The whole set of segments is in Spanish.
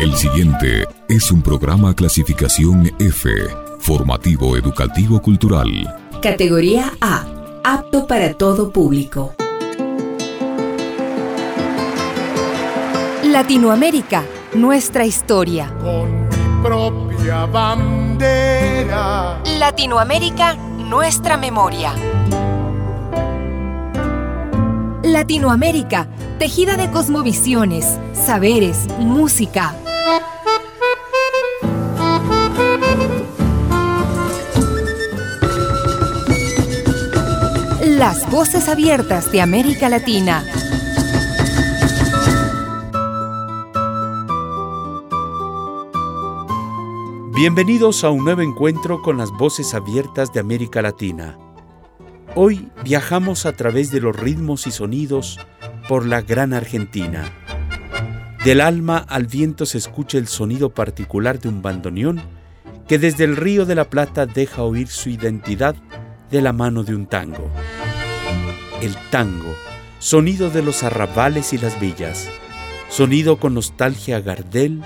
El siguiente es un programa clasificación F, formativo educativo cultural. Categoría A, apto para todo público. Latinoamérica, nuestra historia. Con mi propia bandera. Latinoamérica, nuestra memoria. Latinoamérica, tejida de cosmovisiones, saberes, música. Las voces abiertas de América Latina. Bienvenidos a un nuevo encuentro con las voces abiertas de América Latina. Hoy viajamos a través de los ritmos y sonidos por la gran Argentina. Del alma al viento se escucha el sonido particular de un bandoneón que desde el río de la Plata deja oír su identidad de la mano de un tango. El tango, sonido de los arrabales y las villas, sonido con nostalgia a Gardel,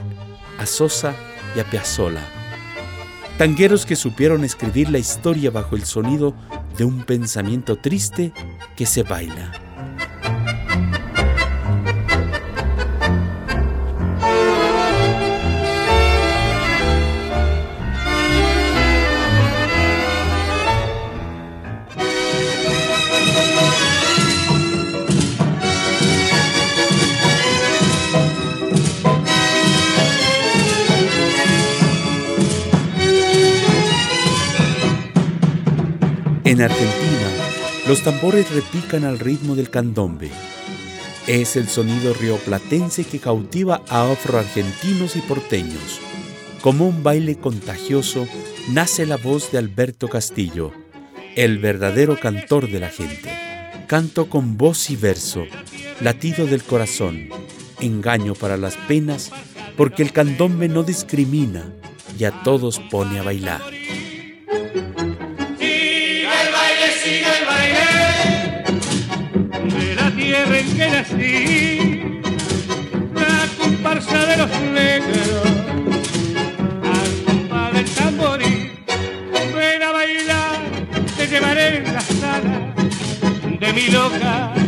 a Sosa y a Piazzolla. Tangueros que supieron escribir la historia bajo el sonido de un pensamiento triste que se baila. En Argentina, los tambores repican al ritmo del candombe. Es el sonido rioplatense que cautiva a afroargentinos y porteños. Como un baile contagioso, nace la voz de Alberto Castillo, el verdadero cantor de la gente. Canto con voz y verso, latido del corazón, engaño para las penas, porque el candombe no discrimina y a todos pone a bailar. Los negros, al compás del tamborí, ven a bailar, te llevaré en la sala de mi loca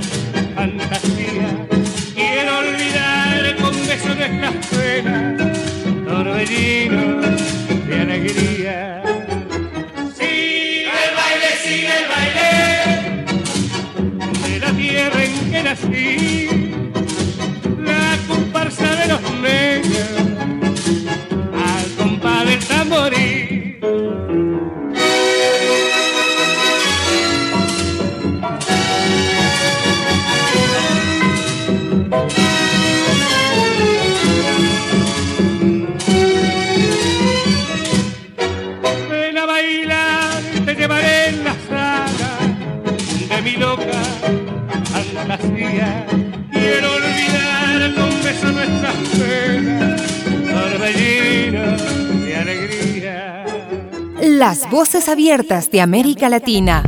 abiertas de América Latina.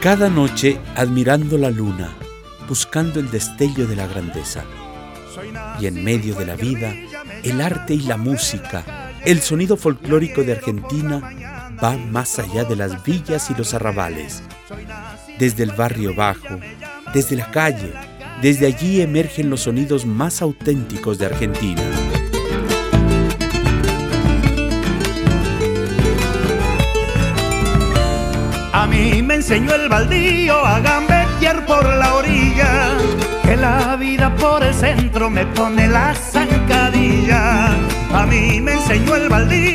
Cada noche admirando la luna, buscando el destello de la grandeza. Y en medio de la vida, el arte y la música, el sonido folclórico de Argentina va más allá de las villas y los arrabales. Desde el barrio bajo, desde la calle, desde allí emergen los sonidos más auténticos de Argentina. A mí me enseñó el baldío a gambetear por la orilla, que la vida por el centro me pone la zancadilla. A mí me enseñó el baldío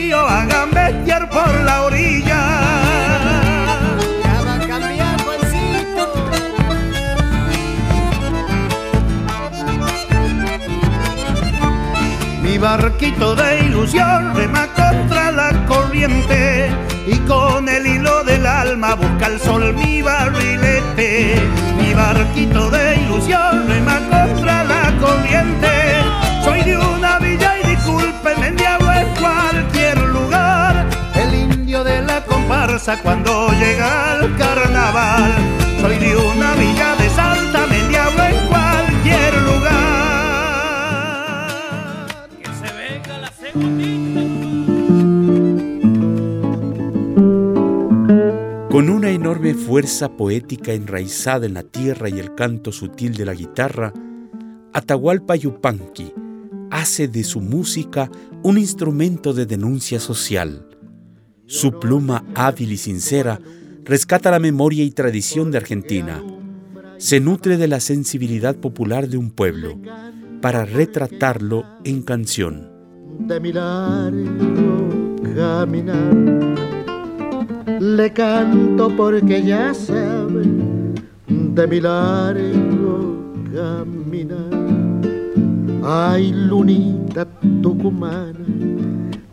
ilusión rema contra la corriente y con el hilo del alma busca el sol mi barrilete. Mi barquito de ilusión rema contra la corriente. Soy de una villa y discúlpenme el diablo en cualquier lugar. El indio de la comparsa cuando llega al carnaval Con una enorme fuerza poética enraizada en la tierra y el canto sutil de la guitarra, Atahualpa Yupanqui hace de su música un instrumento de denuncia social. Su pluma hábil y sincera rescata la memoria y tradición de Argentina. Se nutre de la sensibilidad popular de un pueblo para retratarlo en canción. de. Le canto porque ya sabe de mi largo caminar. Ay, lunita tucumana,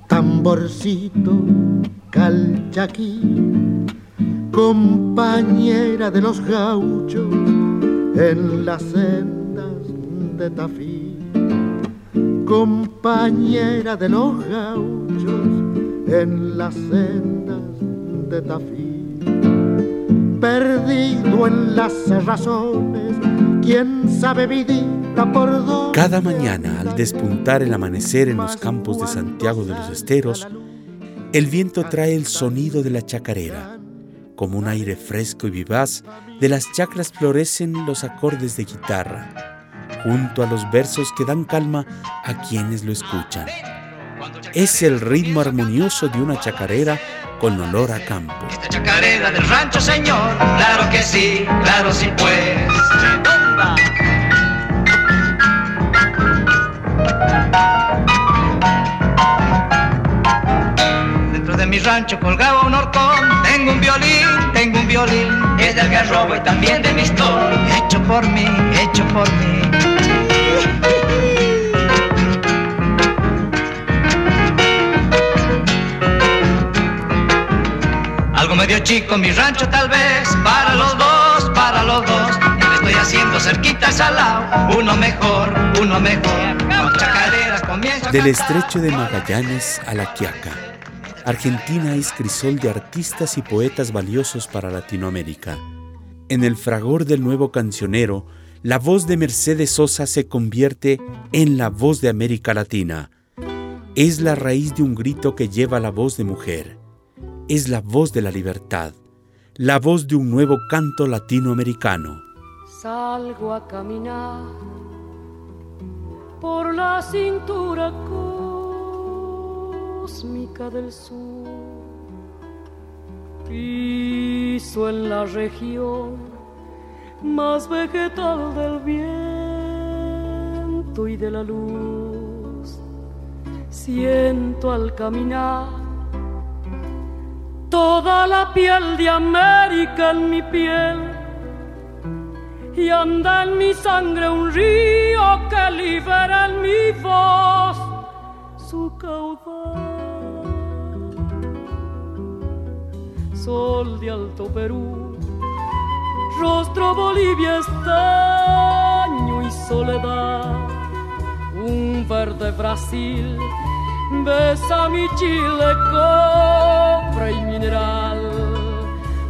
tamborcito calchaquí, compañera de los gauchos en las sendas de Tafí compañera de los gauchos en las sendas de Tafí. Perdido en las razones, quién sabe vidita por dónde. Cada mañana, al despuntar el amanecer en los campos de Santiago de los Esteros, el viento trae el sonido de la chacarera. Como un aire fresco y vivaz, de las chacras florecen los acordes de guitarra junto a los versos que dan calma a quienes lo escuchan. Es el ritmo armonioso de una chacarera con olor a campo. Esta chacarera del rancho, señor. Claro que sí, claro sí, pues. Dentro de mi rancho colgaba un horcón. Tengo un violín, tengo un violín. Es de algarrobo y también de mistol. Hecho por mí, hecho por mí. Medio chico mi rancho tal vez, para los dos, para los dos. Y le estoy haciendo cerquitas al lado, uno mejor, uno mejor. Con chacarera comienzo a Del estrecho de Magallanes a la Quiaca, Argentina es crisol de artistas y poetas valiosos para Latinoamérica. En el fragor del nuevo cancionero, la voz de Mercedes Sosa se convierte en la voz de América Latina. Es la raíz de un grito que lleva la voz de mujer. Es la voz de la libertad, la voz de un nuevo canto latinoamericano. Salgo a caminar por la cintura cósmica del sur. Piso en la región más vegetal del viento y de la luz. Siento al caminar toda la piel de América en mi piel y anda en mi sangre un río que libera en mi voz su caudal. Sol de Alto Perú, rostro Bolivia estaño y soledad, un verde Brasil besa mi Chile cobre y mineral,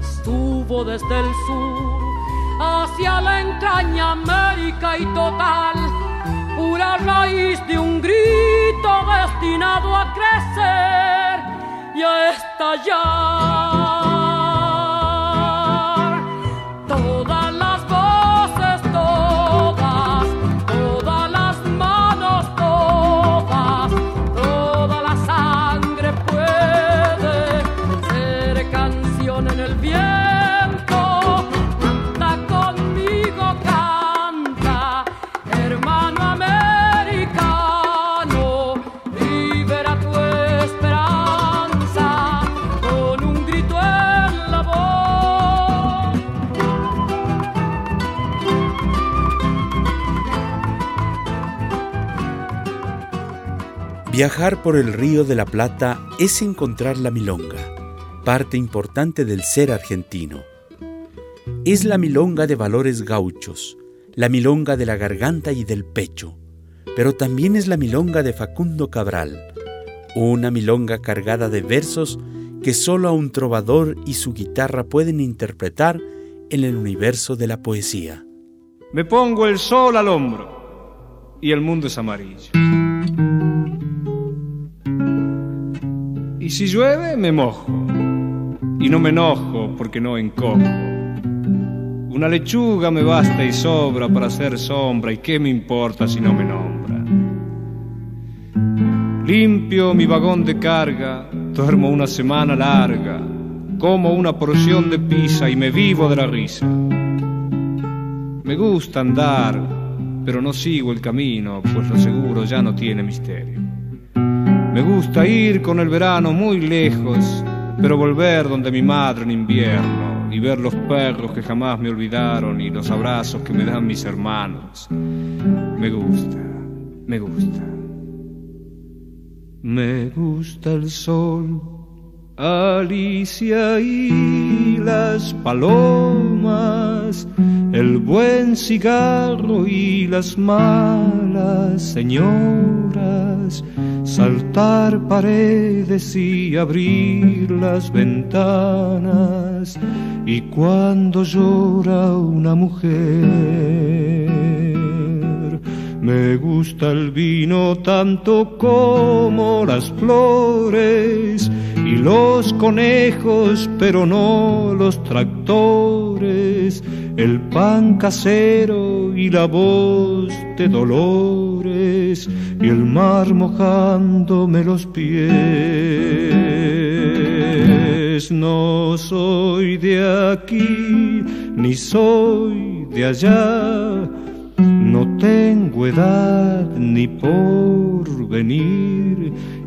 estuvo desde el sur hacia la entraña América y total, pura raíz de un grito destinado a crecer y a estallar. Viajar por el río de la Plata es encontrar la milonga, parte importante del ser argentino. Es la milonga de valores gauchos, la milonga de la garganta y del pecho, pero también es la milonga de Facundo Cabral, una milonga cargada de versos que solo a un trovador y su guitarra pueden interpretar en el universo de la poesía. Me pongo el sol al hombro y el mundo es amarillo. Y si llueve, me mojo. Y no me enojo porque no encojo. Una lechuga me basta y sobra para hacer sombra. ¿Y qué me importa si no me nombra? Limpio mi vagón de carga, duermo una semana larga, como una porción de pizza y me vivo de la risa. Me gusta andar, pero no sigo el camino, pues lo seguro ya no tiene misterio. Me gusta ir con el verano muy lejos, pero volver donde mi madre en invierno y ver los perros que jamás me olvidaron y los abrazos que me dan mis hermanos. Me gusta, me gusta. Me gusta el sol, Alicia y las palomas, el buen cigarro y las malas señoras, saltar paredes y abrir las ventanas, y cuando llora una mujer me gusta el vino tanto como las flores y los conejos, pero no los tractores, el pan casero y la voz de dolores y el mar mojándome los pies. No soy de aquí ni soy de allá no tengo edad ni por venir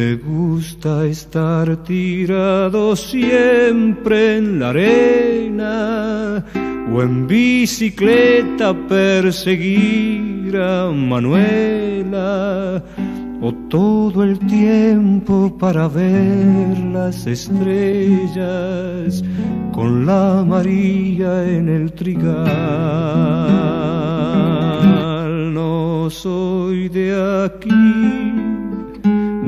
Me gusta estar tirado siempre en la arena o en bicicleta perseguir a Manuela o todo el tiempo para ver las estrellas con la María en el trigal. No soy de aquí,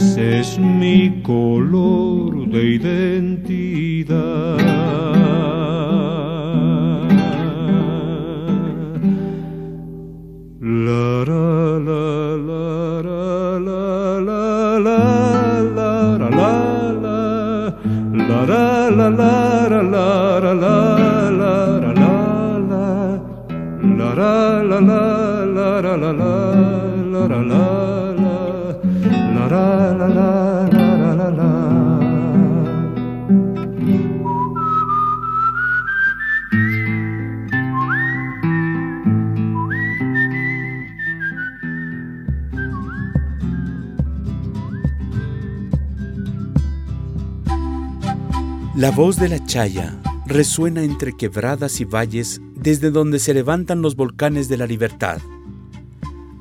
es mi color de identidad. Voz de la chaya resuena entre quebradas y valles desde donde se levantan los volcanes de la libertad.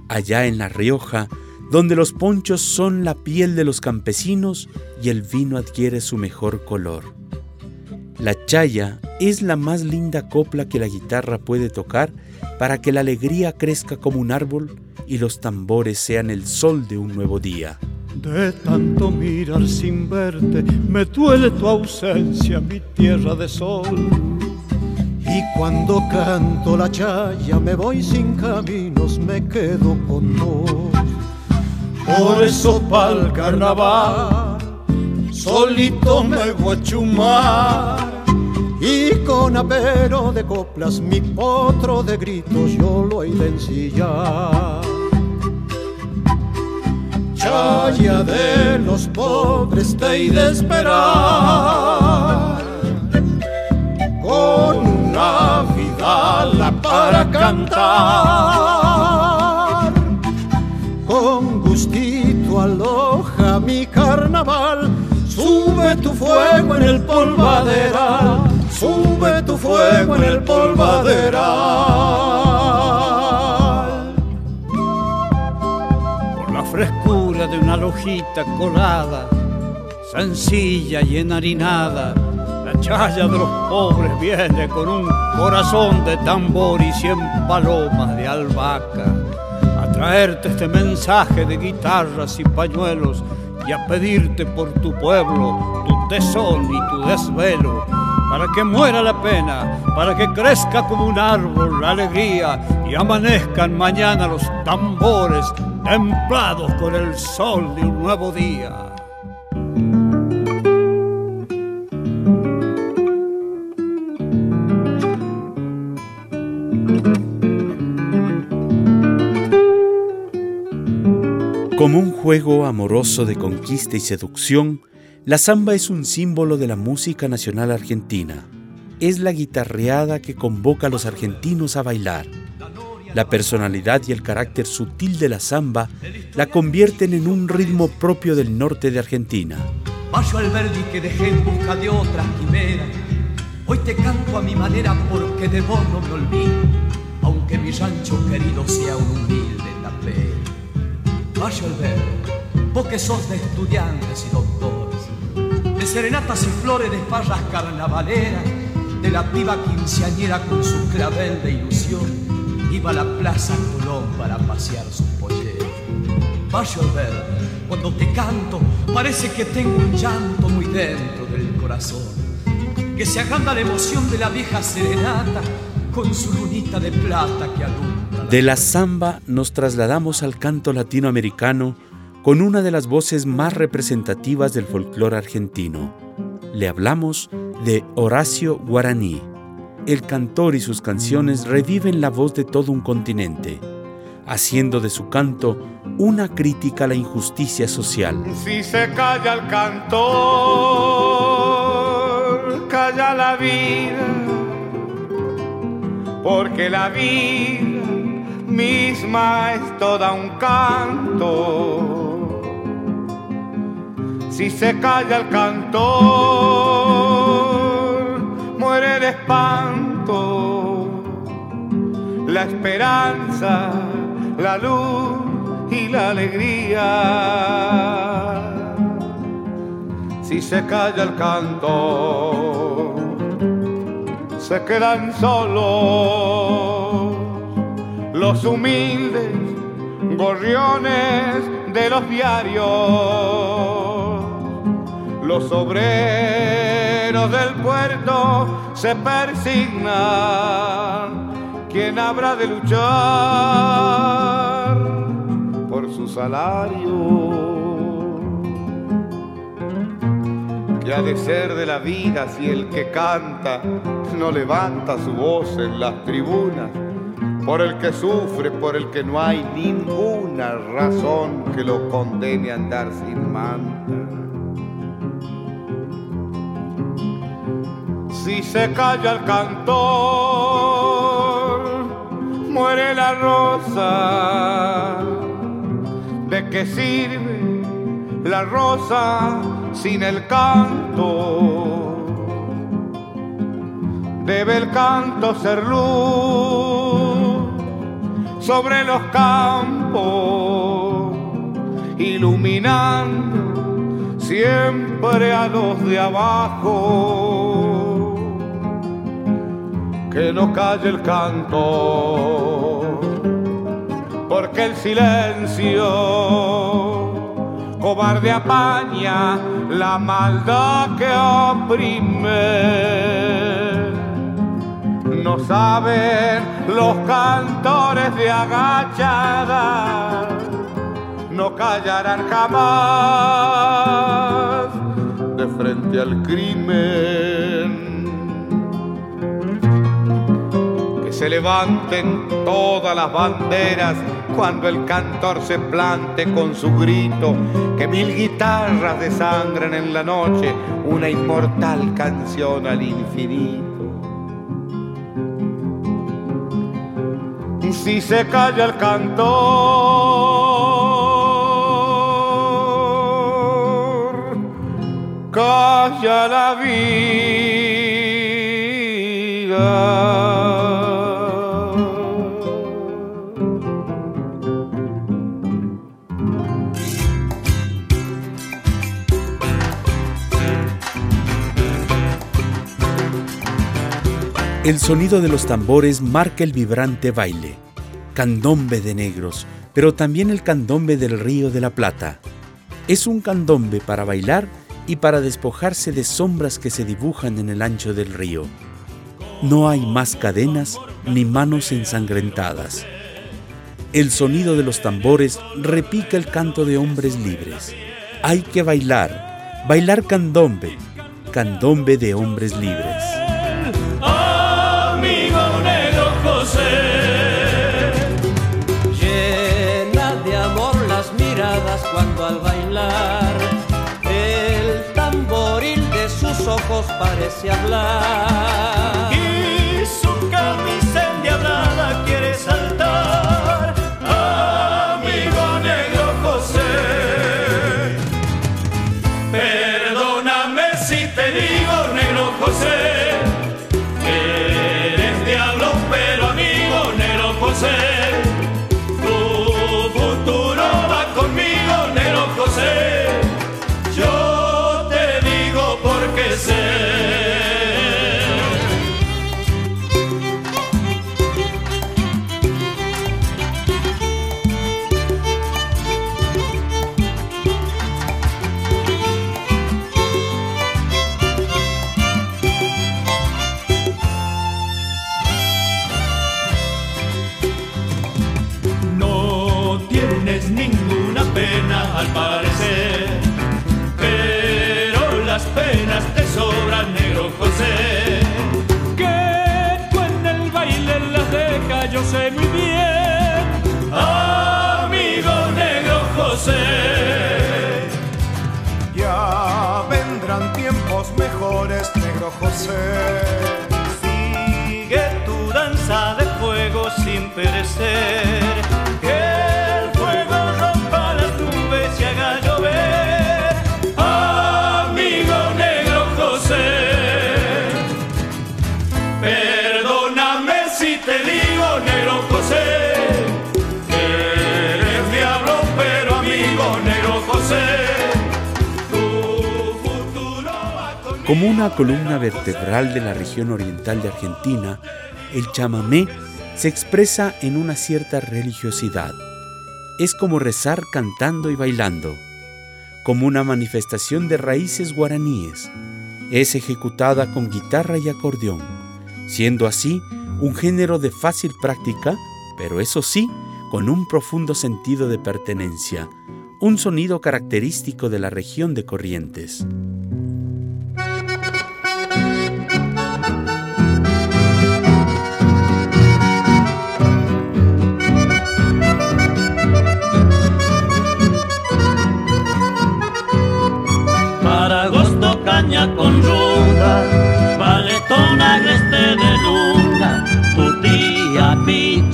Allá en La Rioja, donde los ponchos son la piel de los campesinos y el vino adquiere su mejor color. La chaya es la más linda copla que la guitarra puede tocar para que la alegría crezca como un árbol y los tambores sean el sol de un nuevo día. De tanto mirar sin verte, me duele tu ausencia, mi tierra de sol. Y cuando canto la chaya, me voy sin caminos, me quedo con vos. por eso pa'l carnaval solito me voy a chumar y con apero de coplas mi potro de gritos yo lo he de ensillar. Chaya de los pobres te de esperar. Con una vidala para cantar. Con gustito aloja mi carnaval. Sube tu fuego en el polvaderal sube tu fuego en el polvaderal. De una lojita colada, sencilla y enharinada, la chaya de los pobres viene con un corazón de tambor y cien palomas de albahaca. A traerte este mensaje de guitarras y pañuelos y a pedirte por tu pueblo tu tesón y tu desvelo. Para que muera la pena, para que crezca como un árbol la alegría y amanezcan mañana los tambores templados con el sol de un nuevo día. Como un juego amoroso de conquista y seducción, la samba es un símbolo de la música nacional argentina. Es la guitarreada que convoca a los argentinos a bailar. La personalidad y el carácter sutil de la samba la convierten en un ritmo propio del norte de Argentina. Vayo al verdi que dejé en busca de otra quimera. Hoy te canto a mi manera porque de vos no me olvido, aunque mi rancho querido sea un humilde tapera. Vayo al verdi, vos que sos de estudiantes y doctores de serenatas y flores de farras carnavaleras, de la piba quinceañera con su clavel de ilusión, iba a la plaza Colón para pasear su pollera. Vaya a ver, cuando te canto, parece que tengo un llanto muy dentro del corazón, que se aganda la emoción de la vieja serenata con su lunita de plata que alumbra. De la samba nos trasladamos al canto latinoamericano con una de las voces más representativas del folclore argentino. Le hablamos de Horacio Guaraní. El cantor y sus canciones reviven la voz de todo un continente, haciendo de su canto una crítica a la injusticia social. Si se calla el cantor, calla la vida, porque la vida misma es toda un canto si se calla el cantor, muere de espanto la esperanza, la luz y la alegría. Si se calla el cantor, se quedan solos los humildes gorriones de los diarios los obreros del puerto se persignan. ¿Quién habrá de luchar por su salario? ¿Qué ha de ser de la vida si el que canta no levanta su voz en las tribunas? Por el que sufre, por el que no hay ninguna razón que lo condene a andar sin manta. Si se calla el cantor, muere la rosa. ¿De qué sirve la rosa sin el canto? Debe el canto ser luz sobre los campos, iluminando siempre a los de abajo que no calle el canto, porque el silencio cobarde apaña la maldad que oprime. No saben los cantores de agachada, no callarán jamás de frente al crimen. Se levanten todas las banderas cuando el cantor se plante con su grito, que mil guitarras desangren en la noche una inmortal canción al infinito. Si se calla el cantor, calla la vida. El sonido de los tambores marca el vibrante baile, candombe de negros, pero también el candombe del Río de la Plata. Es un candombe para bailar y para despojarse de sombras que se dibujan en el ancho del río. No hay más cadenas ni manos ensangrentadas. El sonido de los tambores repica el canto de hombres libres. Hay que bailar, bailar candombe, candombe de hombres libres. Parece hablar. Yo sé muy bien. Amigo negro José, Ya vendrán tiempos mejores, negro José. sigue tu danza de fuego sin perecer. Como una columna vertebral de la región oriental de Argentina, el chamamé se expresa en una cierta religiosidad. Es como rezar cantando y bailando, como una manifestación de raíces guaraníes. Es ejecutada con guitarra y acordeón, siendo así un género de fácil práctica, pero eso sí, con un profundo sentido de pertenencia, un sonido característico de la región de Corrientes.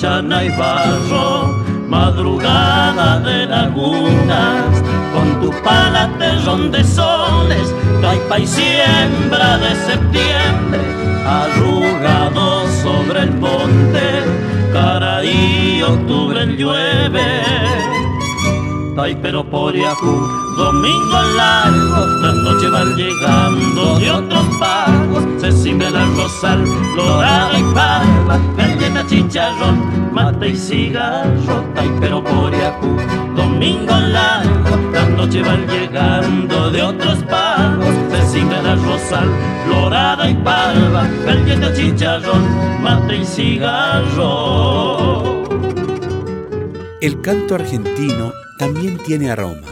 Pichana y barro, madrugada de lagunas, con tu pala terrón de soles, taipa y siembra de septiembre, arrugado sobre el monte, cara y octubre llueve. Ay, pero por Yahoo, domingo largo, las noches van llegando de otros pagos, se cimbra el rosal, dorada y parva, galleta, chicharrón, mate y cigarro, ay, pero por Yahoo, domingo largo, las noches van llegando de otros pagos, se cimbra el rosal, dorada y parva, galleta, chicharrón, mate y cigarro. El canto argentino también tiene aroma.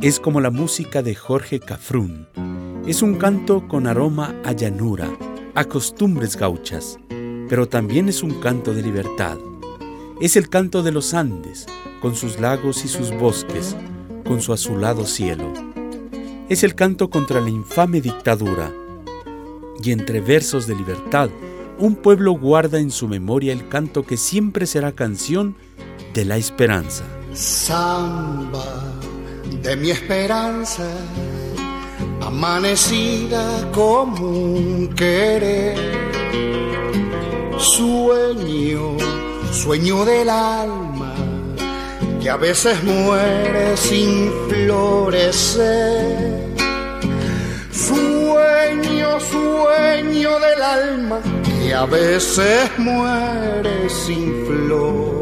Es como la música de Jorge Cafrún. Es un canto con aroma a llanura, a costumbres gauchas, pero también es un canto de libertad. Es el canto de los Andes, con sus lagos y sus bosques, con su azulado cielo. Es el canto contra la infame dictadura. Y entre versos de libertad, un pueblo guarda en su memoria el canto que siempre será canción de la esperanza. Samba de mi esperanza, amanecida como un querer. Sueño, sueño del alma, que a veces muere sin florecer. Sueño, sueño del alma, que a veces muere sin florecer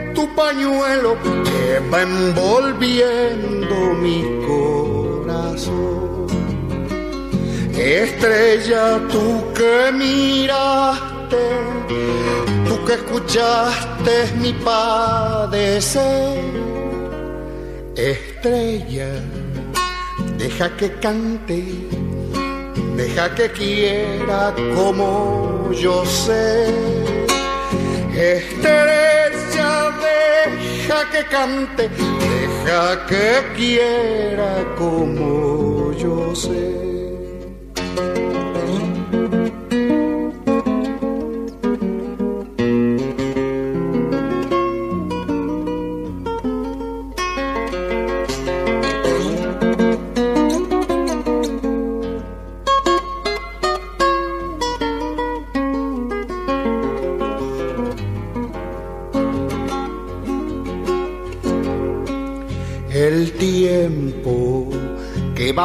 tu pañuelo que va envolviendo mi corazón. Estrella, tú que miraste, tú que escuchaste mi padecer. Estrella, deja que cante, deja que quiera como yo sé. Estrella, deja que cante, deja que quiera como yo sé.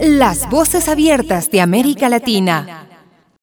Las voces abiertas de América Latina.